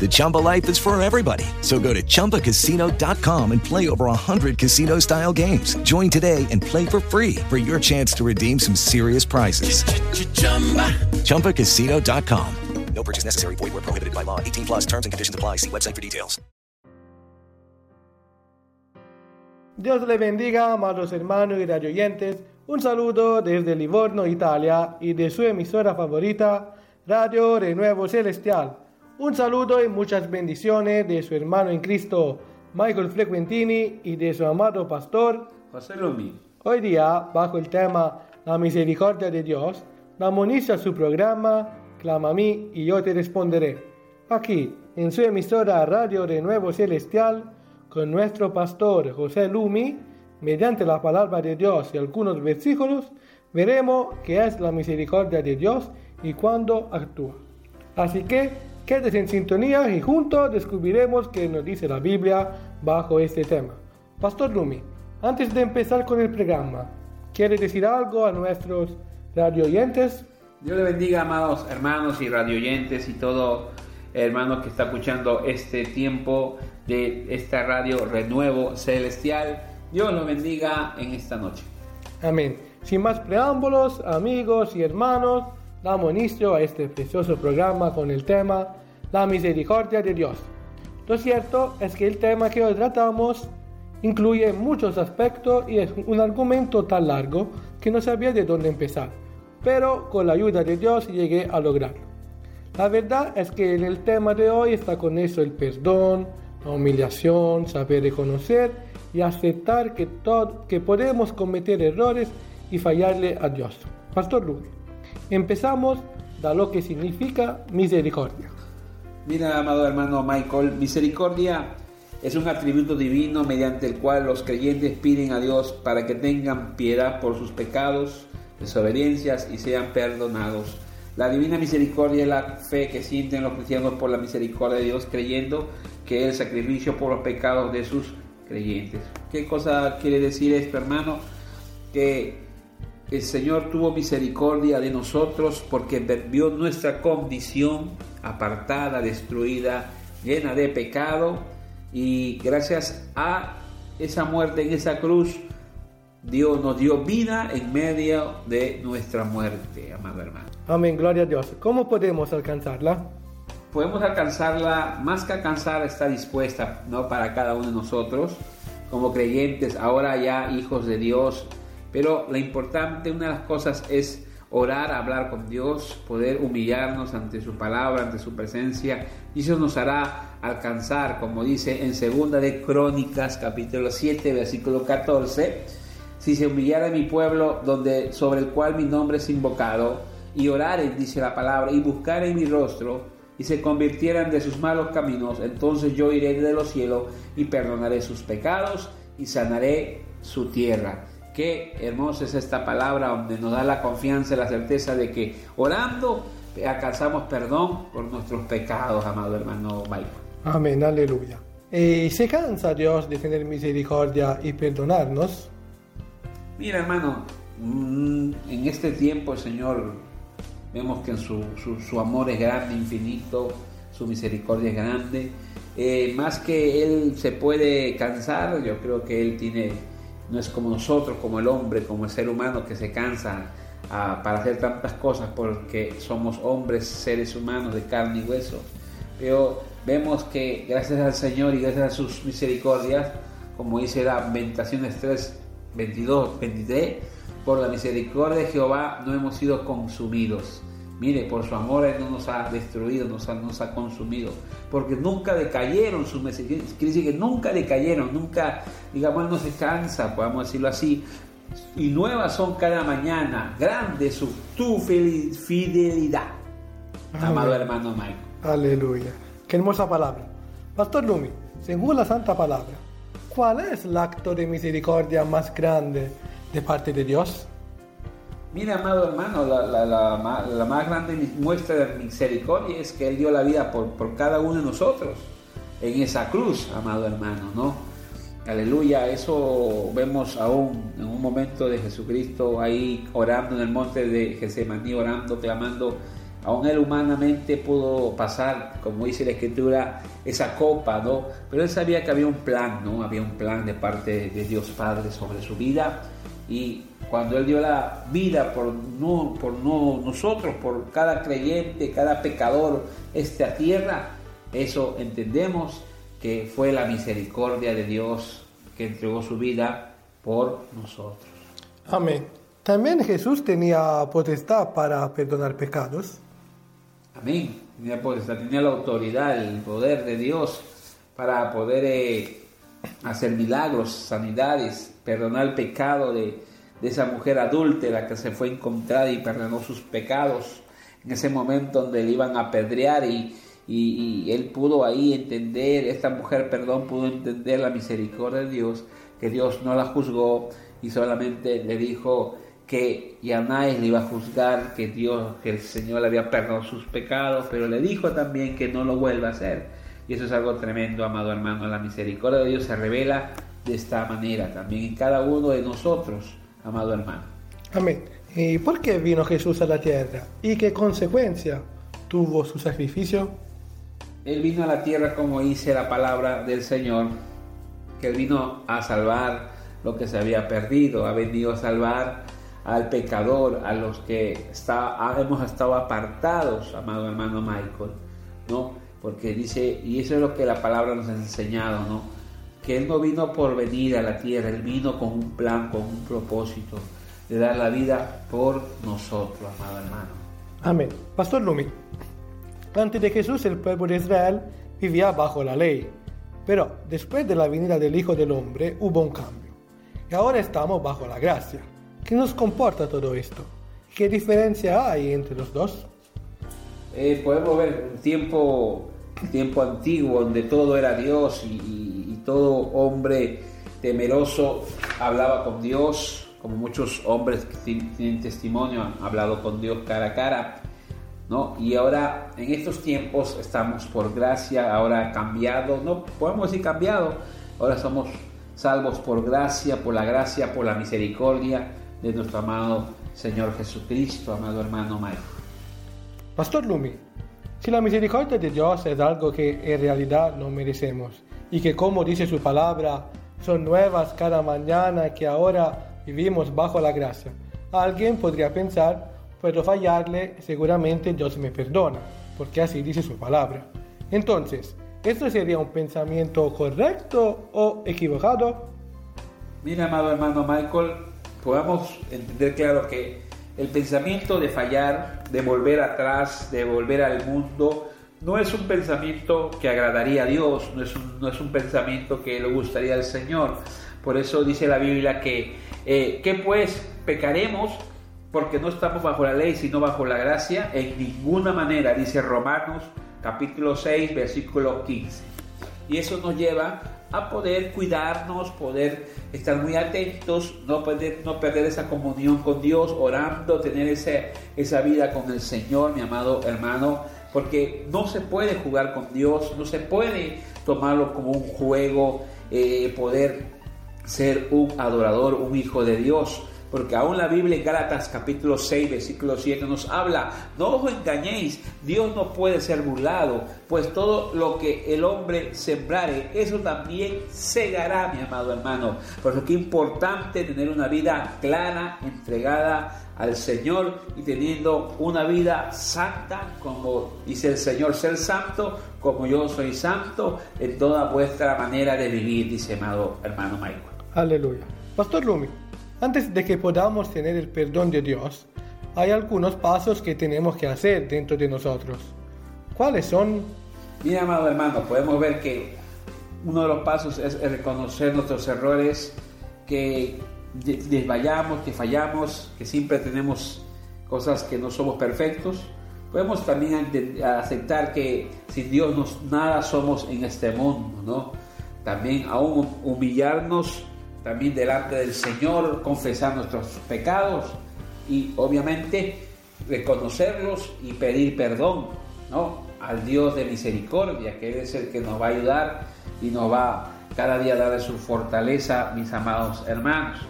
The Chumba life is for everybody. So go to ChumbaCasino.com and play over 100 casino-style games. Join today and play for free for your chance to redeem some serious prizes. ChumbaCasino.com. No purchase necessary. Void were prohibited by law. 18 plus terms and conditions apply. See website for details. Dios le bendiga, amados hermanos y radioyentes. Un saludo desde Livorno, Italia, y de su emisora favorita, Radio Renuevo Celestial. Un saludo y muchas bendiciones de su hermano en Cristo, Michael Frequentini, y de su amado pastor, José Lumi. Hoy día, bajo el tema La misericordia de Dios, damos inicio a su programa Clama a mí y yo te responderé. Aquí, en su emisora Radio Renuevo Celestial, con nuestro pastor José Lumi, mediante la palabra de Dios y algunos versículos, veremos qué es la misericordia de Dios y cuándo actúa. Así que, quédese en sintonía y juntos descubriremos qué nos dice la Biblia bajo este tema. Pastor Lumi, antes de empezar con el programa, ¿quiere decir algo a nuestros radio oyentes? Dios le bendiga, amados hermanos y radioyentes y todo hermano que está escuchando este tiempo de esta radio Renuevo Celestial. Dios lo bendiga en esta noche. Amén. Sin más preámbulos, amigos y hermanos, damos inicio a este precioso programa con el tema La misericordia de Dios. Lo cierto es que el tema que hoy tratamos incluye muchos aspectos y es un argumento tan largo que no sabía de dónde empezar, pero con la ayuda de Dios llegué a lograrlo. La verdad es que en el tema de hoy está con eso el perdón, la humillación, saber reconocer y aceptar que, todo, que podemos cometer errores y fallarle a Dios. Pastor Luis, empezamos da lo que significa misericordia. Mira, amado hermano Michael, misericordia es un atributo divino mediante el cual los creyentes piden a Dios para que tengan piedad por sus pecados, desobediencias y sean perdonados. La divina misericordia es la fe que sienten los cristianos por la misericordia de Dios, creyendo que el sacrificio por los pecados de sus creyentes. ¿Qué cosa quiere decir esto, hermano? Que el Señor tuvo misericordia de nosotros porque vio nuestra condición apartada, destruida, llena de pecado y gracias a esa muerte en esa cruz, Dios nos dio vida en medio de nuestra muerte, amado hermano. Amén, gloria a Dios. ¿Cómo podemos alcanzarla? Podemos alcanzarla, más que alcanzar, está dispuesta ¿no? para cada uno de nosotros, como creyentes, ahora ya hijos de Dios. Pero la importante, una de las cosas es orar, hablar con Dios, poder humillarnos ante su palabra, ante su presencia, y eso nos hará alcanzar, como dice en segunda de Crónicas, capítulo 7, versículo 14, si se humillara mi pueblo donde sobre el cual mi nombre es invocado, y oraren, dice la palabra, y buscaren mi rostro, y se convirtieran de sus malos caminos, entonces yo iré de los cielos y perdonaré sus pecados y sanaré su tierra. Qué hermosa es esta palabra donde nos da la confianza y la certeza de que orando alcanzamos perdón por nuestros pecados, amado hermano Michael. Amén, aleluya. ¿Y se cansa Dios de tener misericordia y perdonarnos? Mira, hermano, mm, en este tiempo el Señor vemos que su, su, su amor es grande, infinito, su misericordia es grande. Eh, más que Él se puede cansar, yo creo que Él tiene, no es como nosotros, como el hombre, como el ser humano que se cansa ah, para hacer tantas cosas porque somos hombres, seres humanos de carne y hueso. Pero vemos que gracias al Señor y gracias a sus misericordias, como dice Lamentaciones 3, 22, 23, por la misericordia de Jehová no hemos sido consumidos, Mire, por su amor Él no nos ha destruido, nos ha, nos ha consumido, porque nunca decayeron sus misericordias. Quiere decir que nunca decayeron, nunca, digamos, Él no se cansa, podemos decirlo así. Y nuevas son cada mañana, grande su tu fidelidad, amado hermano Michael. Aleluya. Qué hermosa palabra. Pastor Lumi, según la Santa Palabra, ¿cuál es el acto de misericordia más grande de parte de Dios? Mira, amado hermano, la, la- la la más grande muestra de misericordia es que Él dio la vida por, por cada uno de nosotros en esa cruz, amado hermano, ¿no? Aleluya, eso vemos aún en un momento de Jesucristo ahí orando en el monte de Getsemaní, orando, clamando. Aún él humanamente pudo pasar, como dice la escritura, esa copa, ¿no? Pero él sabía que había un plan, ¿no? Había un plan de parte de Dios Padre sobre su vida. Y cuando él dio la vida por, no, por no, nosotros, por cada creyente, cada pecador, esta tierra, eso entendemos que fue la misericordia de Dios que entregó su vida por nosotros. Amén. También Jesús tenía potestad para perdonar pecados. Amén. Tenía, potestad, tenía la autoridad, el poder de Dios para poder eh, hacer milagros, sanidades, perdonar el pecado de, de esa mujer adúltera que se fue encontrada y perdonó sus pecados en ese momento donde le iban a apedrear y, y- él pudo ahí entender, esta mujer, perdón, pudo entender la misericordia de Dios, que Dios no la juzgó y solamente le dijo que ya nadie le iba a juzgar, que Dios, que el Señor le había perdonado sus pecados, pero le dijo también que no lo vuelva a hacer. Y eso es algo tremendo, amado hermano. La misericordia de Dios se revela de esta manera también en cada uno de nosotros, amado hermano. Amén. ¿Y por qué vino Jesús a la tierra? ¿Y qué consecuencia tuvo su sacrificio? Él vino a la tierra como dice la palabra del Señor, que Él vino a salvar lo que se había perdido, ha venido a salvar al pecador, a los que está, hemos estado apartados, amado hermano Michael, ¿no? Porque dice, y eso es lo que la palabra nos ha enseñado, ¿no? Que Él no vino por venir a la tierra, Él vino con un plan, con un propósito de dar la vida por nosotros, amado hermano. Amén. Pastor Lumi, antes de Jesús el pueblo de Israel vivía bajo la ley, pero después de la venida del Hijo del Hombre hubo un cambio. Y ahora estamos bajo la gracia. ¿Qué nos comporta todo esto? ¿Qué diferencia hay entre los dos? Eh, podemos ver un tiempo, un tiempo antiguo donde todo era Dios y todo hombre temeroso hablaba con Dios, como muchos hombres que ti- tienen testimonio han hablado con Dios cara a cara, ¿no? Y ahora en estos tiempos estamos por gracia, ahora cambiado, no podemos decir cambiado, ahora somos salvos por gracia, por la gracia, por la misericordia de nuestro amado Señor Jesucristo, amado hermano Michael. Pastor Lumi, si la misericordia de Dios es algo que en realidad no merecemos y que como dice su palabra, son nuevas cada mañana que ahora vivimos bajo la gracia, alguien podría pensar, puedo fallarle, seguramente Dios me perdona, porque así dice su palabra. Entonces, ¿esto sería un pensamiento correcto o equivocado? Mira, amado hermano Michael, podamos entender claro que el pensamiento de fallar, de volver atrás, de volver al mundo, no es un pensamiento que agradaría a Dios, no es un, no es un pensamiento que le gustaría al Señor. Por eso dice la Biblia que, eh, que pues pecaremos porque no estamos bajo la ley, sino bajo la gracia, en ninguna manera, dice Romanos capítulo 6, versículo 15. Y eso nos lleva a poder cuidarnos, poder estar muy atentos, no perder, no perder esa comunión con Dios, orando, tener ese, esa vida con el Señor, mi amado hermano, porque no se puede jugar con Dios, no se puede tomarlo como un juego, eh, poder ser un adorador, un hijo de Dios. Porque aún la Biblia en Gálatas capítulo 6, versículo 7 nos habla, no os engañéis, Dios no puede ser burlado, pues todo lo que el hombre sembrare, eso también segará, mi amado hermano. Por eso que es importante tener una vida clara, entregada al Señor y teniendo una vida santa, como dice el Señor, ser santo, como yo soy santo, en toda vuestra manera de vivir, dice amado hermano Michael. Aleluya. Pastor Lumi, antes de que podamos tener el perdón de Dios, hay algunos pasos que tenemos que hacer dentro de nosotros. ¿Cuáles son? Mira, amado hermano, podemos ver que uno de los pasos es reconocer nuestros errores, que desvayamos, que fallamos, que siempre tenemos cosas que no somos perfectos. Podemos también aceptar que sin Dios nos, nada somos en este mundo, ¿no? También aún humillarnos también delante del Señor, confesar nuestros pecados y obviamente reconocerlos y pedir perdón, ¿no? Al Dios de misericordia, que es el que nos va a ayudar y nos va cada día a dar su fortaleza, mis amados hermanos.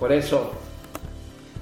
Por eso,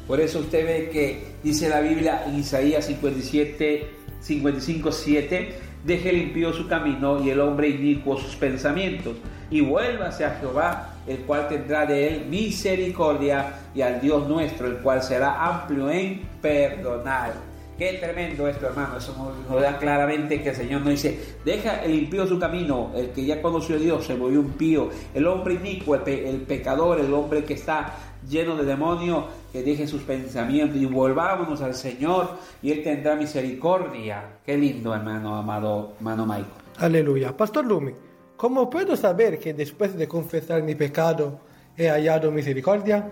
por eso usted ve que dice la Biblia en Isaías 57, 55, 7, deje limpio su camino y el hombre inicuo sus pensamientos, y vuélvase a Jehová, el cual tendrá de él misericordia, y al Dios nuestro, el cual será amplio en perdonar. Qué tremendo esto, hermano. Eso nos, da claramente que el Señor nos dice, deja el impío su camino, el que ya conoció a Dios se volvió impío, el hombre inicuo, el, pecador, el hombre que está lleno de demonios, que deje sus pensamientos y volvámonos al Señor y Él tendrá misericordia. Qué lindo, hermano, amado, hermano Michael. Aleluya. Pastor Lumi, ¿cómo puedo saber que después de confesar mi pecado he hallado misericordia?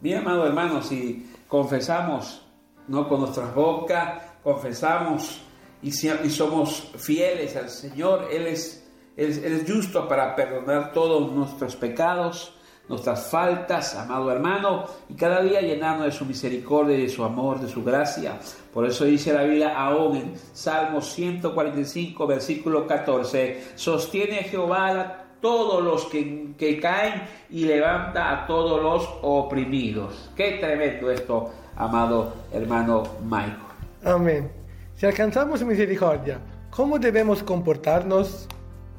Mi amado hermano, si confesamos ¿no? Con nuestras bocas confesamos y, y somos fieles al Señor. Él es, él, es justo para perdonar todos nuestros pecados, nuestras faltas, amado hermano, y cada día llenarnos de su misericordia, de su amor, de su gracia. Por eso dice la Biblia aún en Salmos 145, versículo 14, sostiene a Jehová a todos los que, que caen y levanta a todos los oprimidos. Qué tremendo esto, amado hermano Michael. Amén. Si alcanzamos misericordia, ¿cómo debemos comportarnos?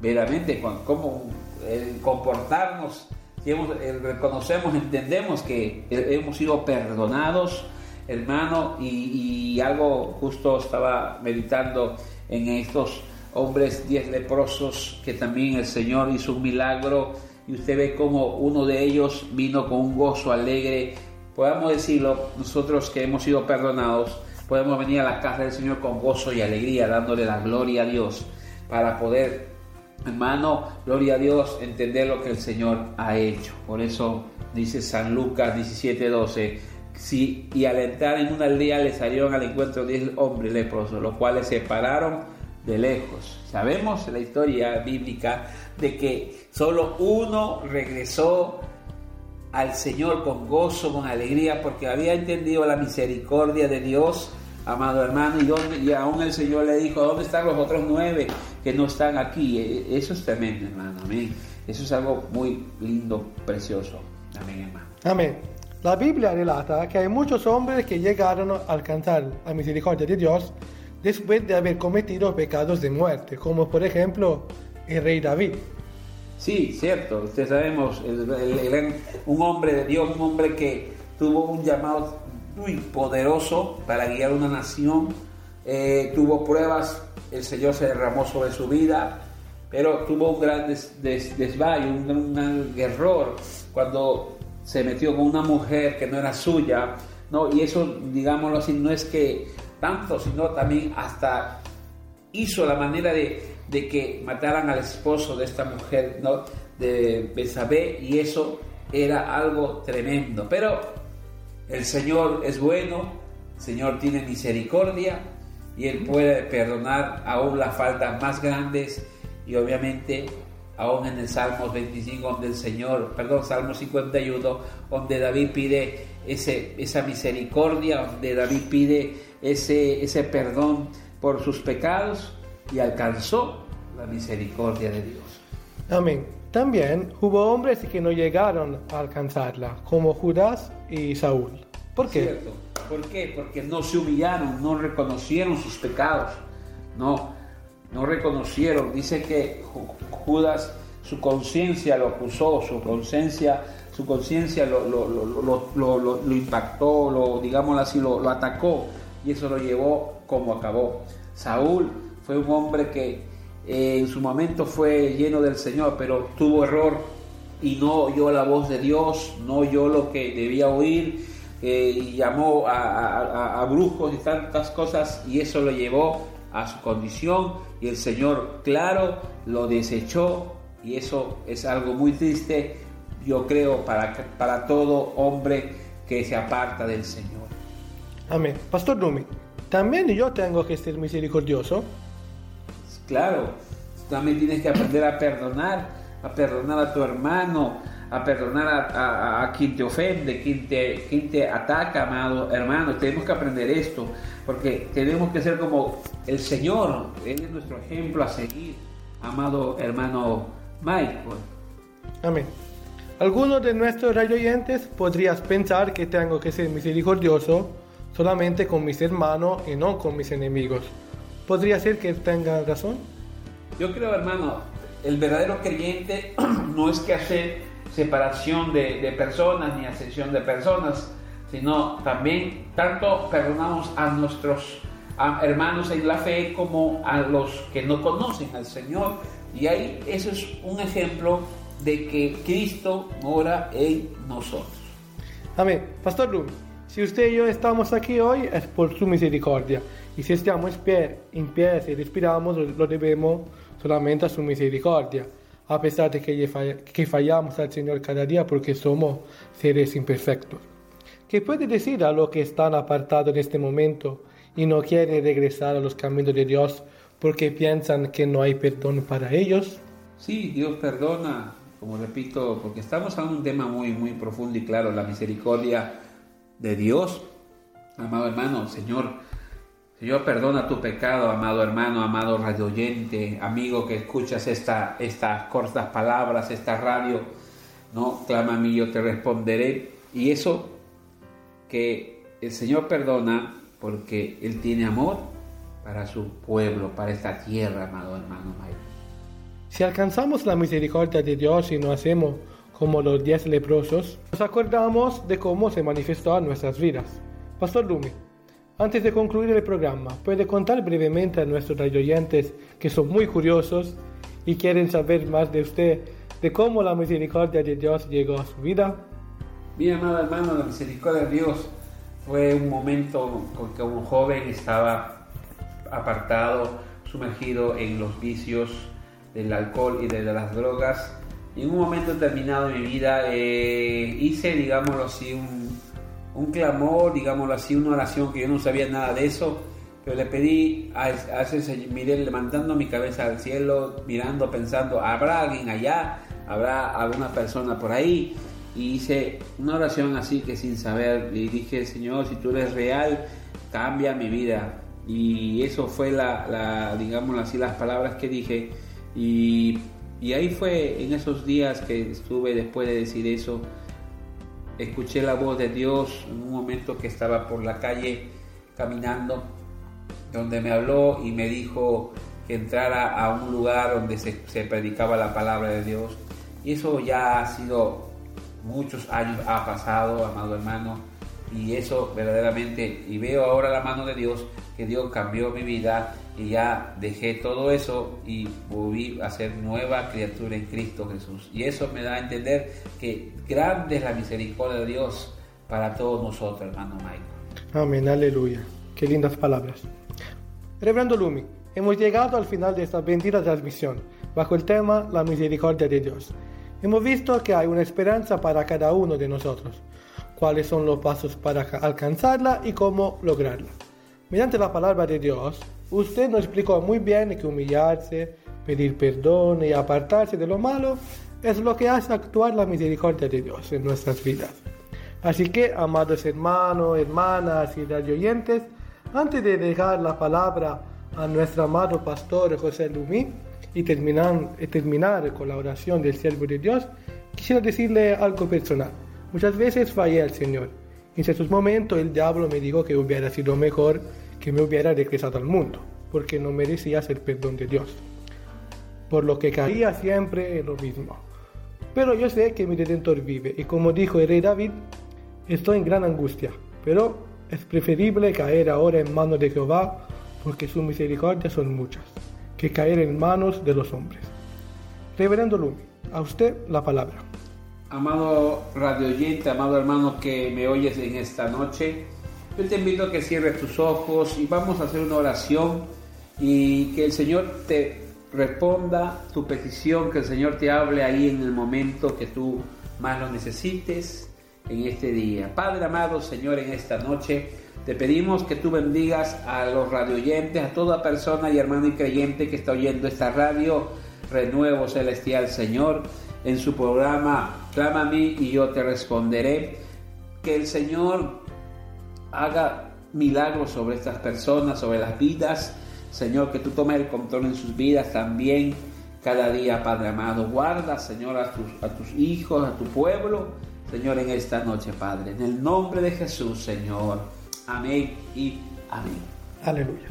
Veramente, cómo comportarnos, reconocemos, entendemos que hemos sido perdonados, hermano, y, algo justo estaba meditando en estos hombres diez leprosos que también el Señor hizo un milagro y usted ve como uno de ellos vino con un gozo alegre. Podamos decirlo, nosotros que hemos sido perdonados, podemos venir a la casa del Señor con gozo y alegría, dándole la gloria a Dios, para poder, hermano, gloria a Dios, entender lo que el Señor ha hecho. Por eso dice San Lucas 17:12, si, y al entrar en una aldea le salieron al encuentro diez hombres leprosos, los cuales se pararon de lejos. Sabemos la historia bíblica de que solo uno regresó al Señor con gozo, con alegría, porque había entendido la misericordia de Dios, amado hermano, y, donde, y aún el Señor le dijo, ¿dónde están los otros nueve que no están aquí? E, eso es tremendo, hermano, amén. Eso es algo muy lindo, precioso. Amén, hermano. Amén. La Biblia relata que hay muchos hombres que llegaron a alcanzar la misericordia de Dios después de haber cometido pecados de muerte, como por ejemplo el rey David. Sí, cierto. Ustedes sabemos, un hombre de Dios, un hombre que tuvo un llamado muy poderoso para guiar una nación, eh, tuvo pruebas, el Señor se derramó sobre su vida, pero tuvo un gran des, desvayo, un, gran error cuando se metió con una mujer que no era suya, ¿no? Y eso, digámoslo así, no es que tanto, sino también hasta hizo la manera de de que mataran al esposo de esta mujer, ¿no? de Besabé, y eso era algo tremendo. Pero el Señor es bueno, el Señor tiene misericordia y Él puede perdonar aún las faltas más grandes y obviamente aún en el Salmos 25 donde el Señor, perdón, Salmo 51, donde David pide ese, esa misericordia, donde David pide ese, ese perdón por sus pecados y alcanzó la misericordia de Dios. Amén. También hubo hombres que no llegaron a alcanzarla, como Judas y Saúl. ¿Por qué? Cierto. ¿Por qué? Porque no se humillaron, no reconocieron sus pecados, no, no reconocieron. Dice que Judas, su conciencia lo acusó, su conciencia, su conciencia lo, lo, impactó, lo, digámoslo así, lo atacó y eso lo llevó como acabó. Saúl fue un hombre que eh, en su momento fue lleno del Señor, pero tuvo error y no oyó la voz de Dios, no oyó lo que debía oír, eh, y llamó a, a- a brujos y tantas cosas y eso lo llevó a su condición y el Señor, claro, lo desechó y eso es algo muy triste, yo creo, para, para todo hombre que se aparta del Señor. Amén. Pastor Lumi, también yo tengo que ser misericordioso. Claro, también tienes que aprender a perdonar, a perdonar a tu hermano, a perdonar a, a- a quien te ofende, quien te, quien te ataca, amado hermano. Tenemos que aprender esto, porque tenemos que ser como el Señor. Él es nuestro ejemplo a seguir, amado hermano Michael. Amén. Algunos de nuestros radio oyentes podrías pensar que tengo que ser misericordioso solamente con mis hermanos y no con mis enemigos. ¿Podría ser que tengan razón? Yo creo, hermano, el verdadero creyente no es que hacer separación de, personas ni ascensión de personas, sino también tanto perdonamos a nuestros hermanos en la fe como a los que no conocen al Señor. Y ahí eso es un ejemplo de que Cristo mora en nosotros. Amén. Pastor Lumi, si usted y yo estamos aquí hoy es por su misericordia. Y si estamos en pie, en pie si respiramos, lo debemos solamente a su misericordia. A pesar de que, que fallamos al Señor cada día porque somos seres imperfectos. ¿Qué puede decir a los que están apartados en este momento y no quieren regresar a los caminos de Dios porque piensan que no hay perdón para ellos? Sí, Dios perdona, como repito, porque estamos en un tema muy, muy profundo y claro, la misericordia de Dios. Amado hermano, Señor, Señor, perdona tu pecado, amado hermano, amado radio oyente, amigo que escuchas esta, estas cortas palabras, esta radio, no, clama a mí, yo te responderé. Y eso que el Señor perdona porque Él tiene amor para su pueblo, para esta tierra, amado hermano Mike. Si alcanzamos la misericordia de Dios y no hacemos como los diez leprosos, nos acordamos de cómo se manifestó en nuestras vidas. Pastor Lumi, antes de concluir el programa, ¿puede contar brevemente a nuestros radioyentes que son muy curiosos y quieren saber más de usted, de cómo la misericordia de Dios llegó a su vida? Mi amado hermano, la misericordia de Dios fue un momento que un joven estaba apartado, sumergido en los vicios del alcohol y de las drogas. En un momento determinado de mi vida eh, hice, digámoslo así, un, un clamor, digámoslo así, una oración que yo no sabía nada de eso, pero le pedí a, a ese miré levantando mi cabeza al cielo, mirando, pensando, ¿habrá alguien allá? ¿Habrá alguna persona por ahí? Y hice una oración así que sin saber, y dije, Señor, si tú eres real, cambia mi vida. Y eso fue la, la digámoslo así, las palabras que dije. Y, y ahí fue en esos días que estuve después de decir eso, escuché la voz de Dios en un momento que estaba por la calle caminando, donde me habló y me dijo que entrara a un lugar donde se, predicaba la palabra de Dios. Y eso ya ha sido muchos años, ha pasado, amado hermano, y eso verdaderamente, y veo ahora la mano de Dios, que Dios cambió mi vida y ya dejé todo eso y volví a ser nueva criatura en Cristo Jesús. Y eso me da a entender que grande es la misericordia de Dios para todos nosotros, hermano Michael. Amén, aleluya. Qué lindas palabras. Reverendo Lumi, hemos llegado al final de esta bendita transmisión, bajo el tema La misericordia de Dios. Hemos visto que hay una esperanza para cada uno de nosotros, cuáles son los pasos para alcanzarla y cómo lograrla. Mediante la palabra de Dios, usted nos explicó muy bien que humillarse, pedir perdón y apartarse de lo malo es lo que hace actuar la misericordia de Dios en nuestras vidas. Así que, amados hermanos, hermanas y radioyentes, antes de dejar la palabra a nuestro amado pastor José Lumí y terminar, con la oración del siervo de Dios, quisiera decirle algo personal. Muchas veces fallé al Señor. En ciertos momentos el diablo me dijo que hubiera sido mejor que me hubiera regresado al mundo, porque no merecía el perdón de Dios. Por lo que caía siempre en lo mismo. Pero yo sé que mi Redentor vive, y como dijo el rey David, estoy en gran angustia, pero es preferible caer ahora en manos de Jehová, porque sus misericordias son muchas, que caer en manos de los hombres. Reverendo Lumi, a usted la palabra. amado radio oyente, amado hermano que me oyes en esta noche, yo te invito a que cierres tus ojos y vamos a hacer una oración y que el Señor te responda tu petición, que el Señor te hable ahí en el momento que tú más lo necesites en este día. Padre amado, Señor, en esta noche te pedimos que tú bendigas a los radioyentes, a toda persona y hermano y creyente que está oyendo esta radio, Renuevo Celestial, Señor, en su programa Clama a mí y yo te responderé. Que el Señor haga milagros sobre estas personas, sobre las vidas. Señor, que tú tomes el control en sus vidas también cada día, Padre amado. Guarda, Señor, a tus, hijos, a tu pueblo, Señor, en esta noche, Padre. En el nombre de Jesús, Señor. Amén y amén. Aleluya.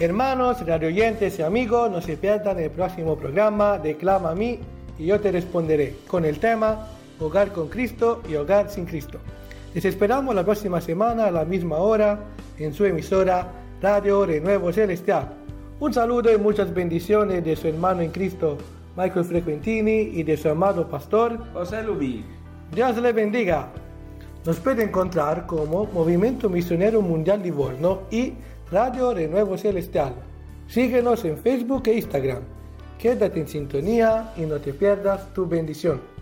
Hermanos, radioyentes y amigos, no se pierdan el próximo programa de Clama a mí y yo te responderé con el tema Hogar con Cristo y Hogar sin Cristo. Les esperamos la próxima semana a la misma hora en su emisora Radio Renuevo Celestial. Un saludo y muchas bendiciones de su hermano en Cristo, Michael Frequentini, y de su amado pastor, José Lubí. Dios le bendiga. Nos puede encontrar como Movimiento Misionero Mundial Livorno y Radio Renuevo Celestial. Síguenos en Facebook e Instagram. Quédate en sintonía y no te pierdas tu bendición.